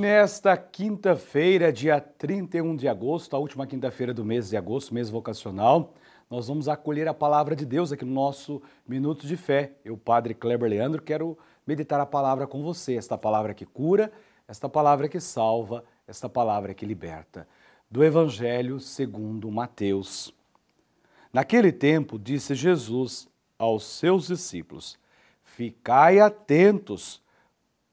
nesta quinta-feira, dia 31 de agosto, a última quinta-feira do mês de agosto, mês vocacional, nós vamos acolher a palavra de Deus aqui no nosso Minuto de Fé. Eu, Padre Kleber Leandro, quero meditar a palavra com você, esta palavra que cura, esta palavra que salva, esta palavra que liberta. Do Evangelho segundo Mateus. Naquele tempo, disse Jesus aos seus discípulos: Ficai atentos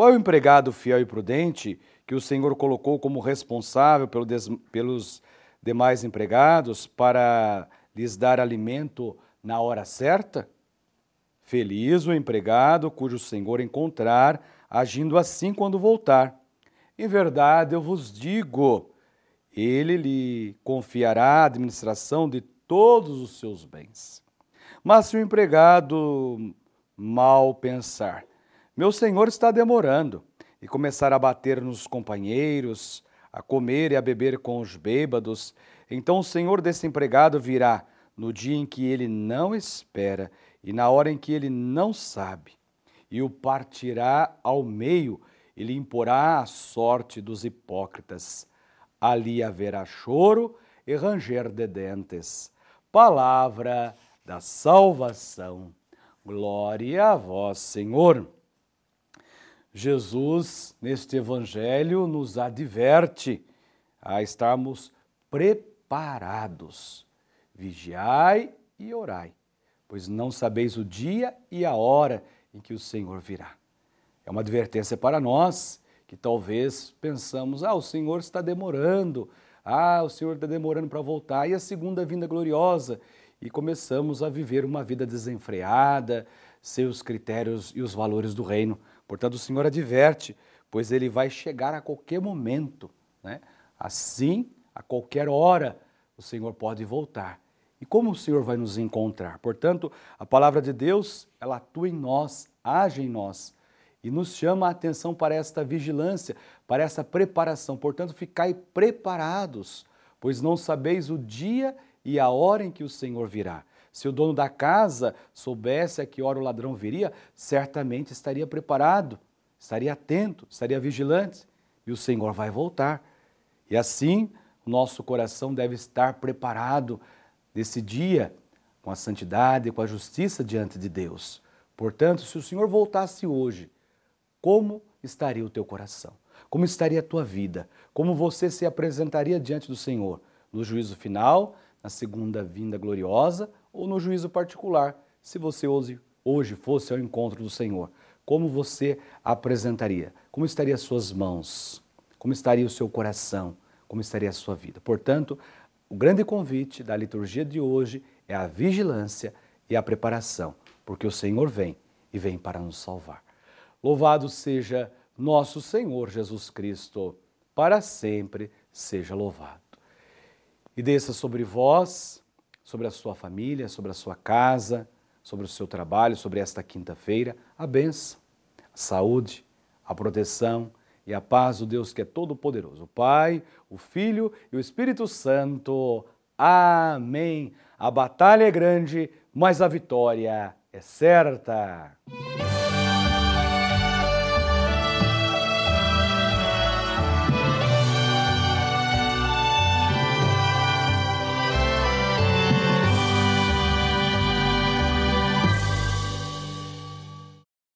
Qual é o empregado fiel e prudente que o Senhor colocou como responsável pelos demais empregados para lhes dar alimento na hora certa? Feliz o empregado cujo Senhor encontrar agindo assim quando voltar. Em verdade, eu vos digo, ele lhe confiará a administração de todos os seus bens. Mas se o empregado mal pensar, meu senhor está demorando, e começar a bater nos companheiros, a comer e a beber com os bêbados, então o senhor desse empregado virá no dia em que ele não espera e na hora em que ele não sabe, e o partirá ao meio e lhe imporá a sorte dos hipócritas. Ali haverá choro e ranger de dentes. Palavra da salvação. Glória a vós, Senhor. Jesus, neste Evangelho, nos adverte a estarmos preparados. Vigiai e orai, pois não sabeis o dia e a hora em que o Senhor virá. É uma advertência para nós que talvez pensamos: ah, o Senhor está demorando, ah, o Senhor está demorando para voltar, e a segunda vinda gloriosa. E começamos a viver uma vida desenfreada, sem os critérios e os valores do reino. Portanto, o Senhor adverte, pois ele vai chegar a qualquer momento. Né? Assim, a qualquer hora, o Senhor pode voltar. E como o Senhor vai nos encontrar? Portanto, a palavra de Deus, ela atua em nós, age em nós e nos chama a atenção para esta vigilância, para essa preparação. Portanto, ficai preparados, pois não sabeis o dia e a hora em que o Senhor virá. Se o dono da casa soubesse a que hora o ladrão viria, certamente estaria preparado, estaria atento, estaria vigilante, e o Senhor vai voltar. E assim, nosso coração deve estar preparado nesse dia com a santidade com a justiça diante de Deus. Portanto, se o Senhor voltasse hoje, como estaria o teu coração? Como estaria a tua vida? Como você se apresentaria diante do Senhor? No juízo final, na segunda vinda gloriosa ou no juízo particular, se você hoje, hoje fosse ao encontro do Senhor, como você apresentaria? Como estariam as suas mãos? Como estaria o seu coração? Como estaria a sua vida? Portanto, o grande convite da liturgia de hoje é a vigilância e a preparação, porque o Senhor vem e vem para nos salvar. Louvado seja nosso Senhor Jesus Cristo, para sempre seja louvado. E desça sobre vós sobre a sua família, sobre a sua casa, sobre o seu trabalho, sobre esta quinta-feira, a benção, a saúde, a proteção e a paz do Deus que é todo-poderoso, o Pai, o Filho e o Espírito Santo. Amém. A batalha é grande, mas a vitória é certa.